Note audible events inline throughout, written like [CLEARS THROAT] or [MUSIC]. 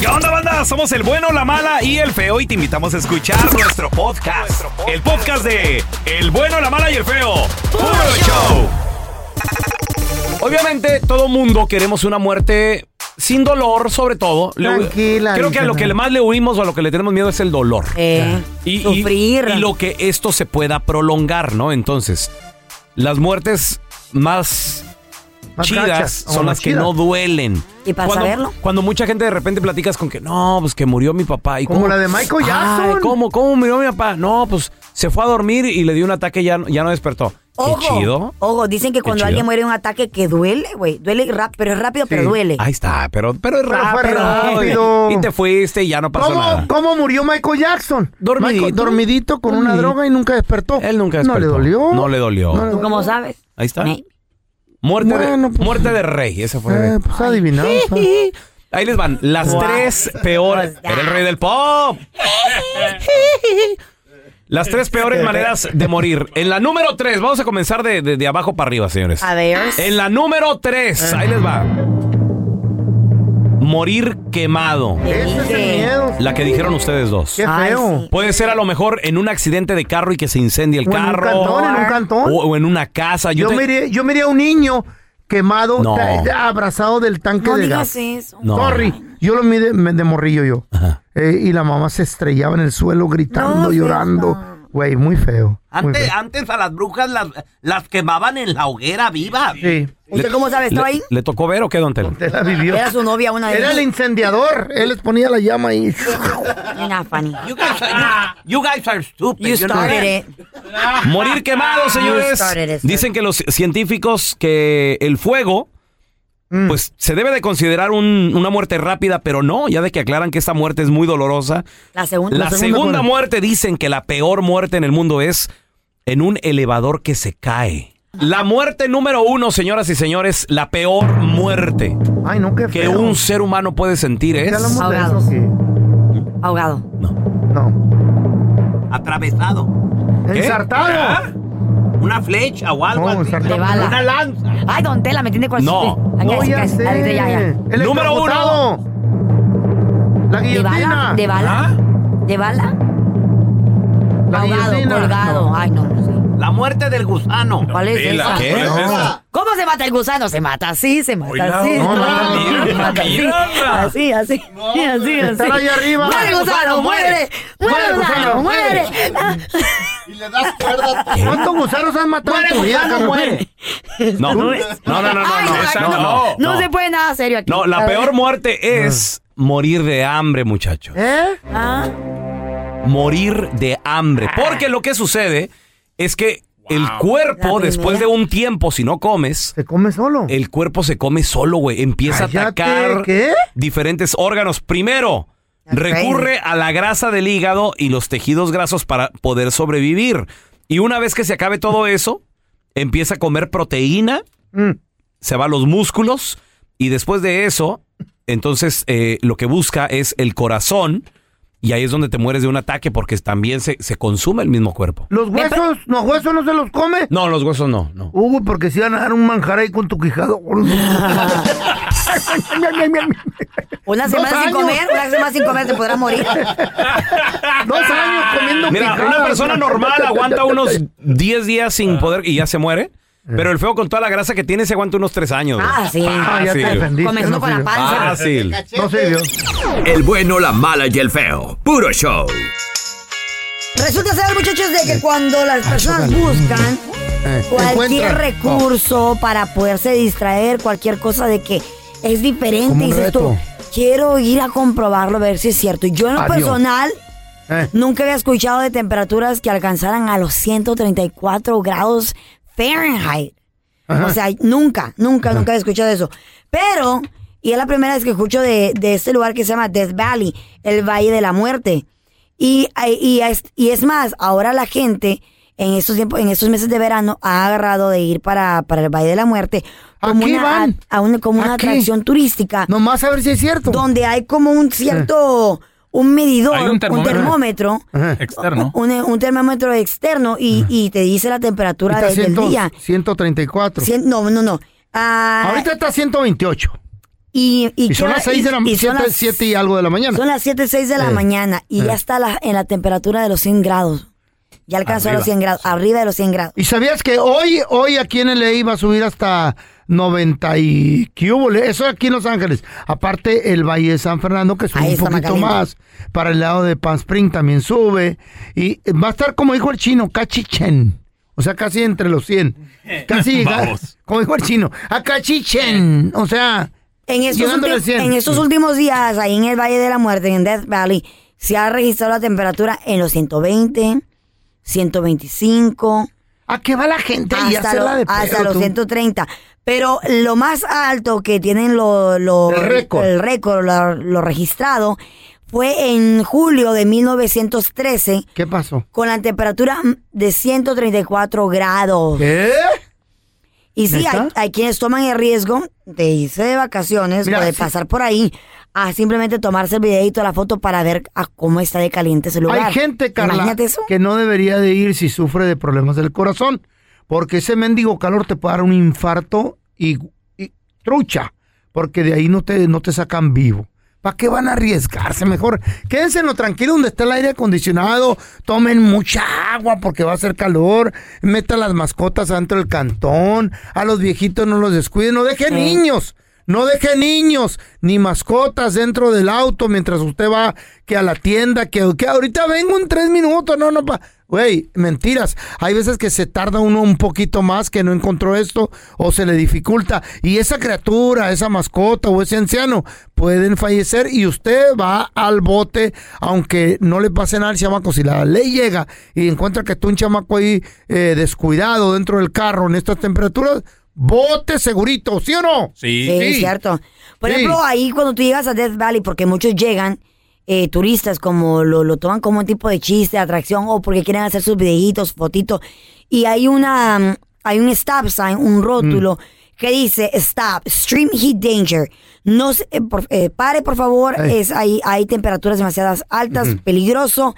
¿Qué onda, banda? Somos el bueno, la mala y el feo y te invitamos a escuchar nuestro podcast. El podcast de El bueno, la mala y el feo. ¡Puro show! Obviamente, todo mundo queremos una muerte sin dolor, sobre todo. Tranquila, Creo que a lo que más le huimos o a lo que le tenemos miedo es el dolor. Eh, Y, sufrir. y lo que esto se pueda prolongar, ¿no? Entonces, las muertes más, Más chidas gachas, son las que no duelen. Y para cuando, saberlo. Cuando mucha gente de repente platicas con que no, pues que murió mi papá. ¿Y Como cómo? la de Michael Jackson. Ay, ¿cómo, ¿Cómo murió mi papá? No, pues se fue a dormir y le dio un ataque y ya, ya no despertó. Ojo, Qué chido. ojo, dicen que cuando chido. alguien muere de un ataque que duele, güey, duele rápido, pero es rápido, pero duele. Ahí está, pero, pero es Pero fue rápido. rápido. Y, te fuiste y ya no pasó nada. ¿Cómo, ¿Cómo murió Michael Jackson? Dormidito. Michael- dormidito con una droga y nunca despertó. Él nunca No le despertó. dolió. No le dolió. No le ¿Tú cómo sabes? Ahí está. Me- Muerte, Bueno, de, pues- muerte de rey, ese fue. Eh, pues adivinado. Ahí les van, las Wow. tres peores. Era el rey del pop. Las tres peores maneras de morir. En la número tres, vamos a comenzar de, de- de abajo para arriba, señores. A ver. En la número tres, ahí les va. Morir quemado. Ese es el miedo. La que dijeron ustedes dos. Qué feo. Puede ser a lo mejor en un accidente de carro y que se incendie el O en un carro. cantón, en un cantón. O, o en una casa. Yo Yo, te- miré, yo miré a un niño quemado, No. ta- abrazado del tanque No de gas. eso. No. Sorry, yo lo miré de, de morrillo yo. Ajá. Eh, y la mamá se estrellaba en el suelo gritando, No, llorando. Güey, muy feo. muy Antes, feo. antes a las brujas las, las quemaban en la hoguera viva. Sí, ¿Usted cómo sabe? ¿Estaba ¿Le, ahí? le tocó ver o qué, don Telo? te la vivió. Era su novia una de Era el incendiador. Él les ponía la llama y... Nena, funny. You guys are, you guys are stupid. You started it. Morir quemado, señores. started it, sir. Dicen que los científicos que el fuego, Mm. pues se debe de considerar un- una muerte rápida, pero no, ya de que aclaran que esta muerte es muy dolorosa. La segunda. La, segunda segunda muerte. dicen que la peor muerte en el mundo es en un elevador que se cae. La muerte número uno, señoras y señores, la peor muerte Ay, no, qué que feo. un ser humano puede sentir ¿Ya es... ¿Qué? Ahogado. No. Atravesado. ¿Qué? ¿Ensartado? Una flecha o algo No, así. De bala. Una lanza. Ay, don Tela, me tiene cual No. Aquí, No, ya aquí, sé. aquí, ya, ya. El Número uno. La ¿De bala? guillotina. ¿De bala? ¿De bala? La Ahogado, guillotina. colgado. No. Ay, no, no sé. La muerte del gusano. ¿Cuál es esa? ¿Qué? No. ¿Cómo se mata el gusano? Se mata así, se mata Oiga, así. no, no, se mira, mata así. mira. Así, así. así, así. Ahí arriba. ¡Muere gusano, muere! ¡Muere gusano, muere! ¿Cuántos gusanos has matado en tu vida? muere. No, no, no, no, no, no, no, no, no, No se puede nada serio aquí. No, la peor muerte es morir de hambre, muchachos. ¿Eh? Ah, Morir de hambre. Porque lo que sucede es que el cuerpo, después de un tiempo, si no comes, Se come solo. el cuerpo se come solo, güey. Empieza Cállate, a atacar ¿qué? diferentes órganos. Primero, recurre a la grasa del hígado y los tejidos grasos para poder sobrevivir. Y una vez que se acabe todo eso, empieza a comer proteína, Mm. se va a los músculos y después de eso, entonces eh, lo que busca es el corazón y ahí es donde te mueres de un ataque porque también se, se consume el mismo cuerpo. ¿Los huesos? ¿Los huesos no se los come? No, los huesos no, no. Hugo, porque si van a dar un manjar ahí con tu quijado. [LAUGHS] una semana sin comer, una semana sin comer te podrás morir. [LAUGHS] Dos años comiendo Mira, una persona normal aguanta unos [LAUGHS] 10 días sin poder y ya se muere. Pero el feo con toda la grasa que tiene se aguanta unos 3 años. Ah, sí. Ah, ya te defendiste. Comenzando no con la sirvió. panza. Fácil. No sirvió. El bueno, la mala y el feo. Puro show. Resulta ser, muchachos, de que cuando las personas buscan Eh, cualquier encuentra. recurso para poderse distraer, cualquier cosa de que es diferente, Como un dices tú, reto. quiero ir a comprobarlo, a ver si es cierto. Yo en lo Adiós. personal Eh, nunca había escuchado de temperaturas que alcanzaran a los 134 grados Fahrenheit. Ajá. O sea, nunca, nunca, nunca había escuchado eso. Pero, y es la primera vez que escucho de, de este lugar que se llama Death Valley, el Valle de la Muerte. Y, y, es, y es más, ahora la gente en estos tiempos, en estos meses de verano, ha agarrado de ir para, para el Valle de la Muerte como ¿A qué una, van? a una- como ¿A una atracción turística Nomás a ver si es cierto. donde hay como un cierto, un medidor, Hay un un termómetro. termómetro, Ajá. Externo. un, un termómetro externo y, y te dice la temperatura de- del 100, día. 134. Cien- no, no, no. Ah, Ahorita está 128. y, y, Y son queda- las 6 de la y- son 7, las- 7 y algo de la mañana. Son las 7, 6 de la Eh. mañana y Eh. ya está la- en la temperatura de los 100 grados. Ya alcanzó Arriba. los 100 grados, arriba de los 100 grados. ¿Y sabías que hoy, hoy aquí en LA iba a subir hasta 90 y hubo? Eso aquí en Los Ángeles. Aparte, el Valle de San Fernando, que sube Ahí un está poquito más. Para el lado de Palm Spring también sube. Y va a estar, como dijo el chino, cachichen. O sea, casi entre los 100. [LAUGHS] Casi llegar, Vamos. como dijo el chino, a cachichen. O sea, En estos, 100. en estos últimos días, ahí en el Valle de la Muerte, en Death Valley, se ha registrado la temperatura en los 120, 125, ¿a qué va la gente hasta, hacerla lo- de hasta pedo, los tú? 130. Pero lo más alto que tienen lo, lo- El récord. el récord, lo, lo registrado, fue en julio de 1913 ¿Qué pasó? con la temperatura de 134 grados. ¿Qué? Y sí, hay, hay quienes toman el riesgo de irse de vacaciones Mira, o de sí. pasar por ahí a simplemente tomarse el videito, la foto para ver a cómo está de caliente ese lugar. Hay gente, Carla, eso. que no debería de ir si sufre de problemas del corazón, porque ese mendigo calor te puede dar un infarto y, y trucha, porque de ahí no te, no te sacan vivo. ¿Para qué van a arriesgarse? Mejor quédense en lo tranquilo donde está el aire acondicionado, tomen mucha agua porque va a hacer calor, metan las mascotas adentro del cantón, a los viejitos no los descuiden, no dejen niños. No deje niños ni mascotas dentro del auto mientras usted va que a la tienda, que, que ahorita vengo en tres minutos, no, no, pa. Güey, mentiras. Hay veces que se tarda uno un poquito más que no encontró esto o se le dificulta. Y esa criatura, esa mascota o ese anciano pueden fallecer y usted va al bote, aunque no le pase nada al chamaco. Si la ley llega y encuentra que está un chamaco ahí eh, descuidado dentro del carro en estas temperaturas, bote segurito, ¿sí o no? Sí. Sí, es cierto. Por Sí. ejemplo, ahí cuando tú llegas a Death Valley, porque muchos llegan, eh, turistas, como lo, lo toman como un tipo de chiste, atracción, o porque quieren hacer sus videitos, fotitos, y hay una, mm, hay un stop sign, un rótulo, que dice, stop, stream heat danger. No se- eh, por- eh, pare, por favor, es, hay, hay temperaturas demasiadas altas, peligroso.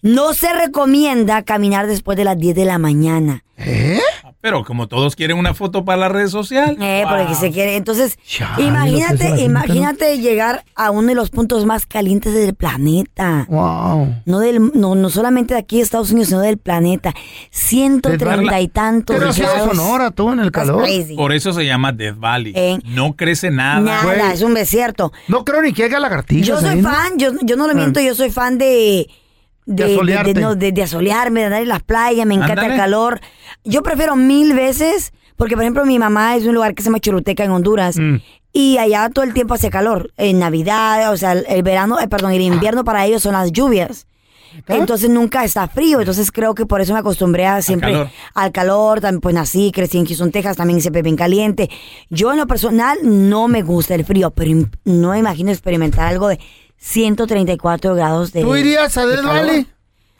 No se recomienda caminar después de las 10 de la mañana. ¿Eh? Pero como todos quieren una foto para la red social. Eh, porque se quiere. Entonces, imagínate, imagínate llegar a uno de los puntos más calientes del planeta. Wow. No, del, no, no solamente de aquí de Estados Unidos, sino del planeta. 130 y tantos Pero si es grados. Sonora, tú en el calor. crazy. Por eso se llama Death Valley. Eh. No crece nada. Nada, es un desierto. No creo ni que haya lagartijas. Yo soy ahí, ¿no? fan, yo, yo no lo miento, yo soy fan de... De De, asolearte. de- no, de- de asolearme, de andar en las playas, me encanta Ándale. el calor. Yo prefiero mil veces, porque por ejemplo mi mamá es de un lugar que se llama Choluteca en Honduras, Mm. y allá todo el tiempo hace calor. En Navidad, o sea, el, el verano, eh, perdón, el invierno para ellos son las lluvias. Entonces nunca está frío, entonces creo que por eso me acostumbré a siempre calor. al calor, también pues nací, crecí en Houston, Texas, también siempre bien caliente. Yo en lo personal no me gusta el frío, pero im- no me imagino experimentar algo de 134 grados de ¿Tú irías a de Death. Valley?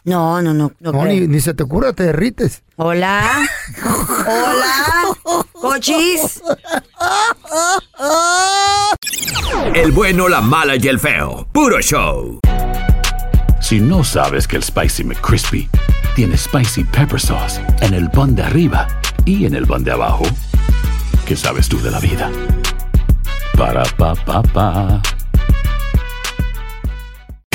No, no, no. no No, creo. ni, ni se te ocurra, te derrites. Hola. Hola. Cochis. El bueno, la mala y el feo. Puro show. Si no sabes que el Spicy McCrispy tiene Spicy Pepper Sauce en el pan de arriba y en el pan de abajo, ¿qué sabes tú de la vida? Para, pa, pa, pa.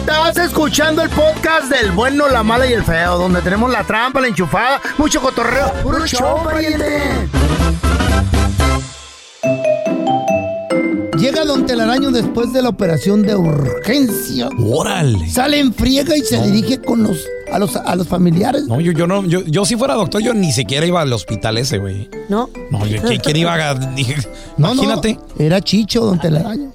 Estás escuchando el podcast del bueno, la mala y el feo, donde tenemos la trampa, la enchufada, mucho cotorreo. ¡Puro show, pariente! Llega Don Telaraño después de la operación de urgencia. Órale. Sale en friega y se dirige con los a los a los familiares. No, yo, yo no, yo, yo si fuera doctor, yo ni siquiera iba al hospital ese, güey. ¿No? No, yo, ¿quién, iba a...? Dije, No, no, imagínate. era Chicho, Don Telaraño.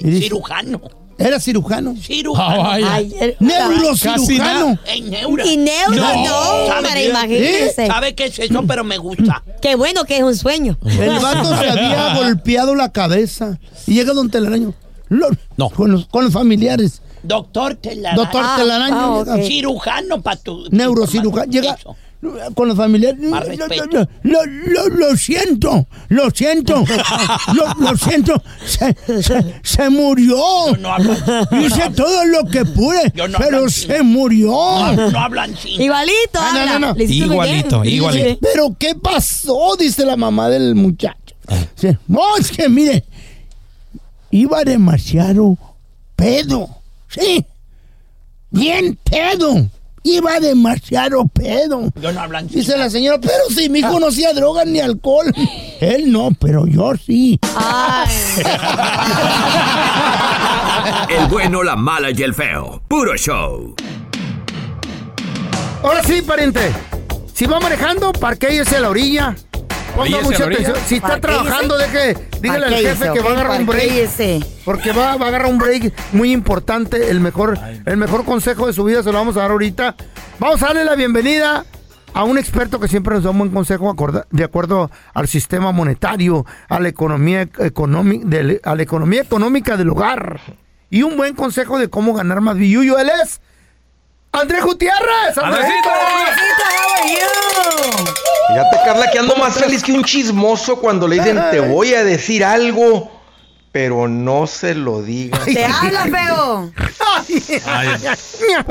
Y dice- Cirujano. Era cirujano. Cirujano. El- Neurocirujano. En neura. Y neuro, no, ¿Sabe para qué? imagínese. ¿Sabe qué es eso? Pero me gusta. [CLEARS THROAT] Qué bueno que es un sueño. El vato se había [LAUGHS] golpeado la cabeza. Y llega Don Telaraño. Lo- No. Con los, con los familiares. Doctor Telaraño. Doctor Ah, Telaraño. ah. Cirujano para tu. Neurocirujano. Llega Eso. Con los familiares. Lo, lo- lo- lo- lo siento. Lo siento. lo, lo siento. Se, se- se murió. No hablan. Hice todo lo que pude. No pero se murió. No, no hablan así. Igualito, Ah, no, habla. no, no. Igualito, igualito. Pero ¿qué pasó? Dice la mamá del muchacho. Dice, no, es que mire, iba demasiado pedo. Sí, bien pedo. Iba demasiado pedo. Yo no hablan. Dice la señora, pero si mi hijo no hacía drogas ni alcohol. Él no, pero yo sí. Ay, [LAUGHS] El bueno, la mala y el feo. Puro show. Ahora sí, pariente. Si va manejando, parquéese a la orilla. Ponga mucha atención. Si está trabajando, deje, dígale al jefe que va a agarrar un break. Porque va, va a agarrar un break muy importante. El mejor, el mejor consejo de su vida se lo vamos a dar ahorita. Vamos a darle la bienvenida a un experto que siempre nos da un buen consejo de acuerdo al sistema monetario, a la economía, económi- del- a la economía económica del hogar. Y un buen consejo de cómo ganar más billuyo. Él es Andrés Gutiérrez. ¡Andresito! Fíjate, Carla, que ando más feliz que un chismoso cuando le dicen te voy a decir algo, pero no se lo digas. Te habla, feo.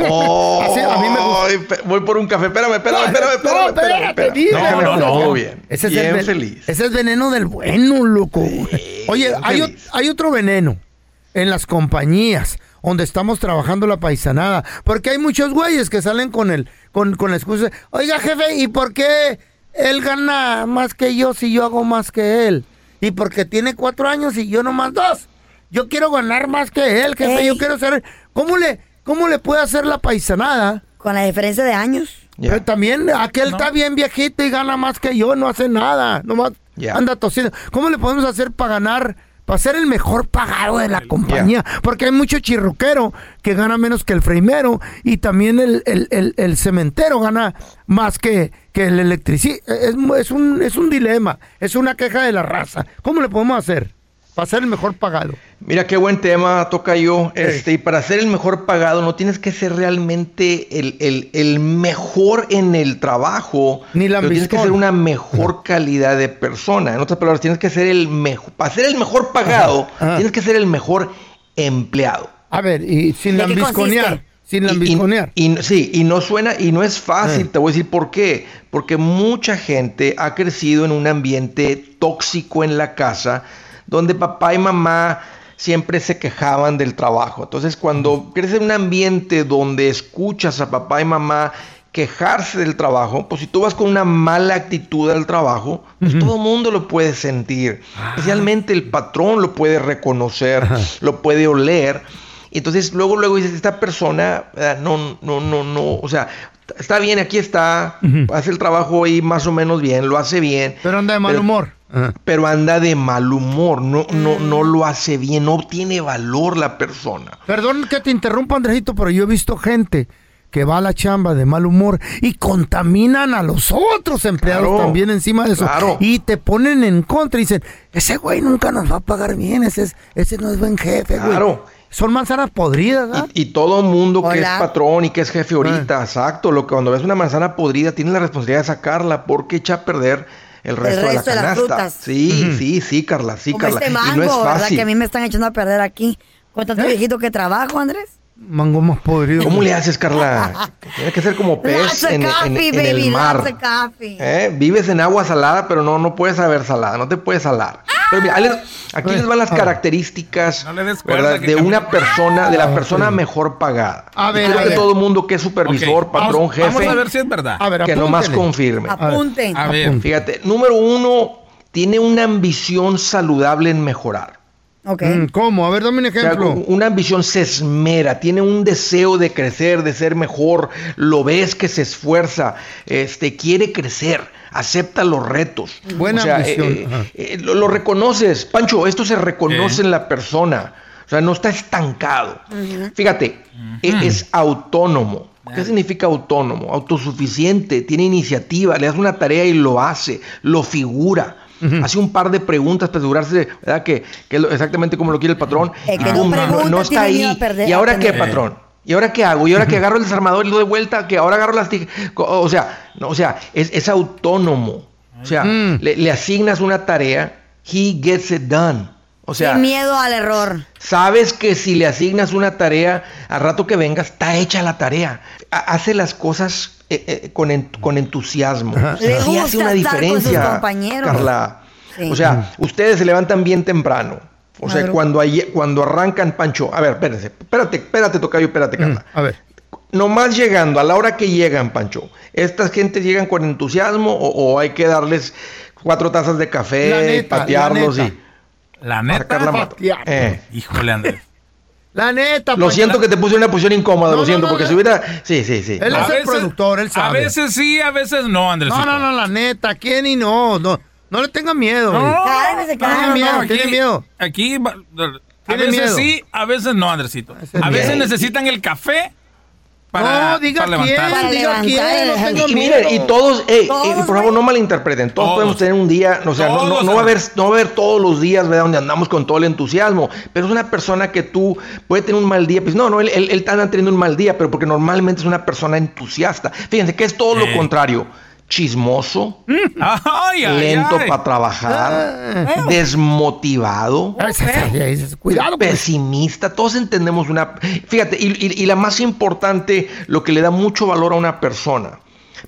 Oh, Así, a mí me gusta. ay, pe- voy por un café. Espérame, espérame, espérame, espérame. espérame. No, no, no, bien. Ese es, bien el ven- feliz. ese es veneno del bueno, loco. Oye, hay, o- hay otro veneno en las compañías donde estamos trabajando la paisanada. Porque hay muchos güeyes que salen con el, con, con la excusa, oiga jefe, ¿y por qué él gana más que yo si yo hago más que él? Y porque tiene cuatro años y yo nomás dos. Yo quiero ganar más que él, jefe. Ey. Yo quiero ser. ¿Cómo le, cómo le puede hacer la paisanada? Con la diferencia de años. Pero también aquel está bien viejito y gana más que yo, no hace nada, nomás Ya. anda tosiendo. ¿Cómo le podemos hacer para ganar, para ser el mejor pagado de la compañía? Porque hay mucho chirruquero que gana menos que el freimero y también el, el- el- el cementero gana más que, que el electricista. Es, mu- es, un, es un dilema, es una queja de la raza. ¿Cómo le podemos hacer para ser el mejor pagado? Mira qué buen tema toca yo. Este, y para ser el mejor pagado, no tienes que ser realmente el, el- el mejor en el trabajo. Ni pero tienes que ser una mejor calidad de persona. En otras palabras, tienes que ser el mejor. Para ser el mejor pagado, Ajá, ajá. tienes que ser el mejor empleado. A ver, y sin ¿De qué lambisconear, sin Y- y- lambisconear. Y, sí, y no suena, y no es fácil, Eh. te voy a decir por qué. Porque mucha gente ha crecido en un ambiente tóxico en la casa, donde papá y mamá siempre se quejaban del trabajo. Entonces, cuando creces en un ambiente donde escuchas a papá y mamá quejarse del trabajo, pues si tú vas con una mala actitud al trabajo, pues todo el mundo lo puede sentir. Especialmente el patrón lo puede reconocer, lo puede oler. Y entonces luego, luego dices, esta persona, no, no, no, no, o sea, está bien, aquí está, hace el trabajo ahí más o menos bien, lo hace bien. Pero anda de mal humor. Ajá. Pero anda de mal humor, no, no, no lo hace bien, no tiene valor la persona. Perdón que te interrumpa, Andrejito, pero yo he visto gente que va a la chamba de mal humor y contaminan a los otros empleados Claro, también encima de eso. claro. Y te ponen en contra y dicen, ese güey nunca nos va a pagar bien, ese, es- ese no es buen jefe, güey. Claro. Son manzanas podridas, ¿verdad? Y todo mundo que es patrón y que es jefe ahorita, exacto, lo que cuando ves una manzana podrida tienes la responsabilidad de sacarla porque echa a perder el resto, resto de de la las canasta. frutas. Sí, sí, sí, Carla, sí, Como Carla. este y mango, no es ¿verdad? fácil. Que a mí me están echando a perder aquí. Con tanto viejito que trabajo, Andrés. Mango más podrido. ¿Cómo le haces, Carla? [LAUGHS] Tiene que ser como pez en, en- coffee, en baby, el mar. ¿Eh? Vives en agua salada, pero no, no puedes saber salada, no te puedes salar. Pero mira, ahí les- aquí les van las características de una persona, de la persona mejor pagada. A ver, creo a que ver. todo el mundo que es supervisor, patrón, vamos, jefe, Vamos a ver si es verdad. A ver, que nomás confirme. Apunten. A ver. Fíjate, número uno, tiene una ambición saludable en mejorar. Ok. Mm, ¿Cómo? A ver, dame un O sea, ejemplo. una ambición se esmera, tiene un deseo de crecer, de ser mejor, lo ves que se esfuerza, este, quiere crecer, acepta los retos. Buena O sea, ambición, eh, eh, lo, lo reconoces, Pancho, esto se reconoce en la persona, o sea, no está estancado. Fíjate, e- es autónomo. ¿Qué significa autónomo? Autosuficiente, tiene iniciativa, le das una tarea y lo hace, lo figura. Hace un par de preguntas para asegurarse de, ¿verdad? Que, que exactamente como lo quiere el patrón. Que y no está ahí. perder- ¿Y ahora qué, patrón? ¿Y ahora qué hago? ¿Y ahora que [LAUGHS] agarro el desarmador y lo doy vuelta? ¿Que ahora agarro las tijeras? O sea, no, o sea es, es autónomo. O sea, Mm. le, le asignas una tarea, he gets it done. O sea, Sin miedo al error. sabes que si le asignas una tarea, al rato que vengas, está hecha la tarea. Ha- Hace las cosas eh, eh, con, con entusiasmo. Le Sí gusta hace una estar con sus diferencia. Carla. Sí. O sea, ustedes se levantan bien temprano. O sea, cuando, hay- cuando arrancan, Pancho, a ver, espérense, espérate, espérate, Tocayo, espérate, Carla. A ver. Nomás llegando, a la hora que llegan, Pancho, ¿estas gentes llegan con entusiasmo o, o hay que darles cuatro tazas de La café, neta, patearlos la y La sacar neta. la? Eh, Híjole, Andrés. [LAUGHS] La neta, Lo Pancho, siento la- que te puse en una posición incómoda, No, lo siento, no, porque no. si hubiera... Sí, sí, sí. Él es el productor, él A sabe. veces sí, a veces no, Andresito. No, no, no, la neta, ¿quién y no? No, no le tenga miedo. güey. Cálmese, Tiene cálmese. miedo, aquí- tiene miedo. Aquí va- a Tiene veces miedo. sí, a veces no, Andresito. A veces miedo. necesitan el café para, no, diga para quién. Para diga quién, no levantar. tengo Y miedo. todos, ey, Todos, ey, por favor, no malinterpreten, todos, Todos. podemos tener un día, o sea, no, no- Todos, no va a haber, no va a haber todos los días, ¿verdad? Donde andamos con todo el entusiasmo, pero es una persona que tú puede tener un mal día, pues no, no, él, él, él está teniendo un mal día, pero porque normalmente es una persona entusiasta. Fíjense que es todo lo contrario, chismoso, [LAUGHS] Ay, ay, lento para trabajar, desmotivado. Ay, sí, sí, sí, sí, Cuidado, pues. pesimista, todos entendemos una... Fíjate, y, y- y la más importante, lo que le da mucho valor a una persona,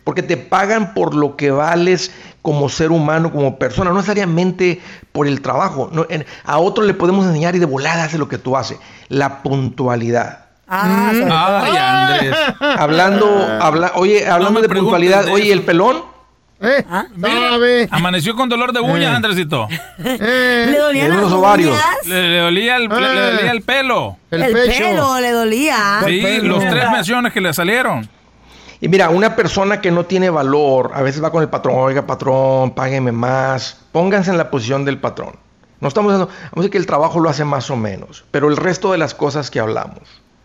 porque te pagan por lo que vales como ser humano, como persona, no necesariamente por el trabajo. No, en- a otro le podemos enseñar y de volada hace lo que tú haces, la puntualidad. Ah, todo. Ay, Andrés. Hablando, habla, oye, hablando de puntualidad, de oye, el pelón, Eh, Ah, sabe. Amaneció con dolor de uñas, Eh. Andresito. Le Eh, dolían Tiene las los ovarios. Le, le dolía el, le- le Ah. dolía el pelo. el, El, pecho. pelo le dolía. Sí, pelo. los tres menciones que le salieron. Y mira, una persona que no tiene valor, a veces va con el patrón, oiga patrón, págueme más, pónganse en la posición del patrón. No estamos dando, vamos a decir que el trabajo lo hace más o menos, pero el resto de las cosas que hablamos,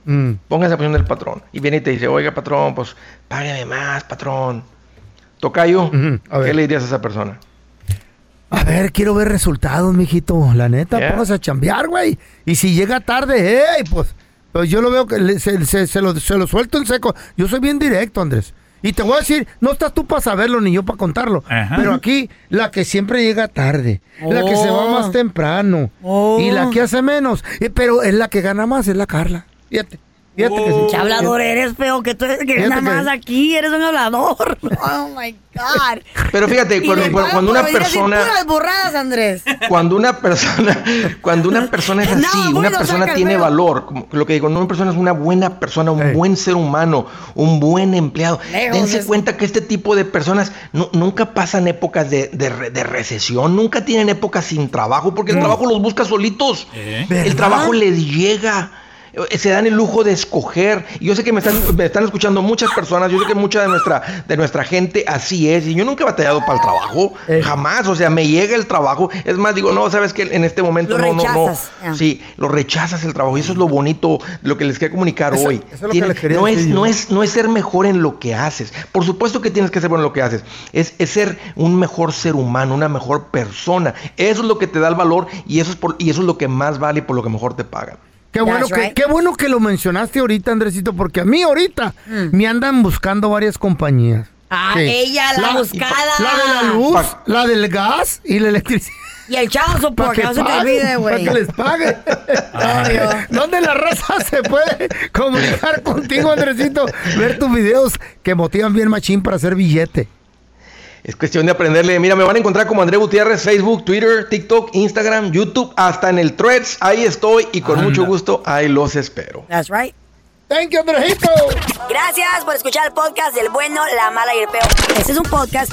Mm. pónganse en la posición del patrón. Y viene y te dice, oiga patrón, pues págueme más, patrón. Tocayo, a ver. ¿qué le dirías a esa persona? A ver, quiero ver resultados, mijito. La neta, Yeah. póngase a chambear, güey. Y si llega tarde, hey, pues, pues yo lo veo que le- se, se- se lo, se lo suelto en seco. Yo soy bien directo, Andrés. Y te voy a decir, no estás tú para saberlo ni yo para contarlo. Ajá. Pero aquí, la que siempre llega tarde, la que se va Oh. más temprano Oh. y la que hace menos, eh, pero es la que gana más, es la Carla. Fíjate, fíjate que sí. ¿Qué hablador eres, feo? Que tú eres que nada que- más aquí, eres un hablador. [LAUGHS] Oh my God. Pero fíjate, cuando, una persona... puras burradas, Andrés. Cuando una persona, cuando una persona es así, una persona saca tiene feo. valor, como lo que digo, no, una persona es una buena persona, un buen ser humano, un buen empleado. Lejos Dense cuenta que este tipo de personas nu- nunca pasan épocas de, de re- de recesión, nunca tienen épocas sin trabajo, porque el trabajo los busca solitos. ¿Eh? El trabajo les llega. Eh, se dan el lujo de escoger. Yo sé que me están, me están escuchando muchas personas, yo sé que mucha de nuestra, de nuestra gente así es. Y yo nunca he batallado para el trabajo, jamás. O sea, me llega el trabajo. Es más, digo, no, sabes que en este momento Lo no, no, no. Sí, lo rechazas el trabajo. Y eso es lo bonito, lo que les quiero comunicar Eso- hoy. eso es lo que Tiene- les quería no, es, no, es, no es ser mejor en lo que haces. Por supuesto que tienes que ser bueno en lo que haces. Es, es ser un mejor ser humano, una mejor persona. Eso es lo que te da el valor y eso es, por, y eso es lo que más vale y por lo que mejor te pagan. Qué bueno, That's que, right. qué bueno que lo mencionaste ahorita, Andresito, porque a mí ahorita me andan buscando varias compañías. Ah, Sí. ella, la, buscada. La de la luz, la del gas y la electricidad. Y el chavo, Para porque que, no se te olvide, para güey. que les pague. [LAUGHS] ¿Dónde la raza se puede comunicar contigo, Andresito? Ver tus videos que motivan bien machín para hacer billete. Es cuestión de aprenderle. Mira, me van a encontrar como André Gutiérrez, Facebook, Twitter, TikTok, Instagram, YouTube, hasta en el Threads. Ahí estoy y con mucho gusto ahí los espero. That's right. Thank you, Andresito. Gracias por escuchar el podcast del bueno, la mala y el peor. Este es un podcast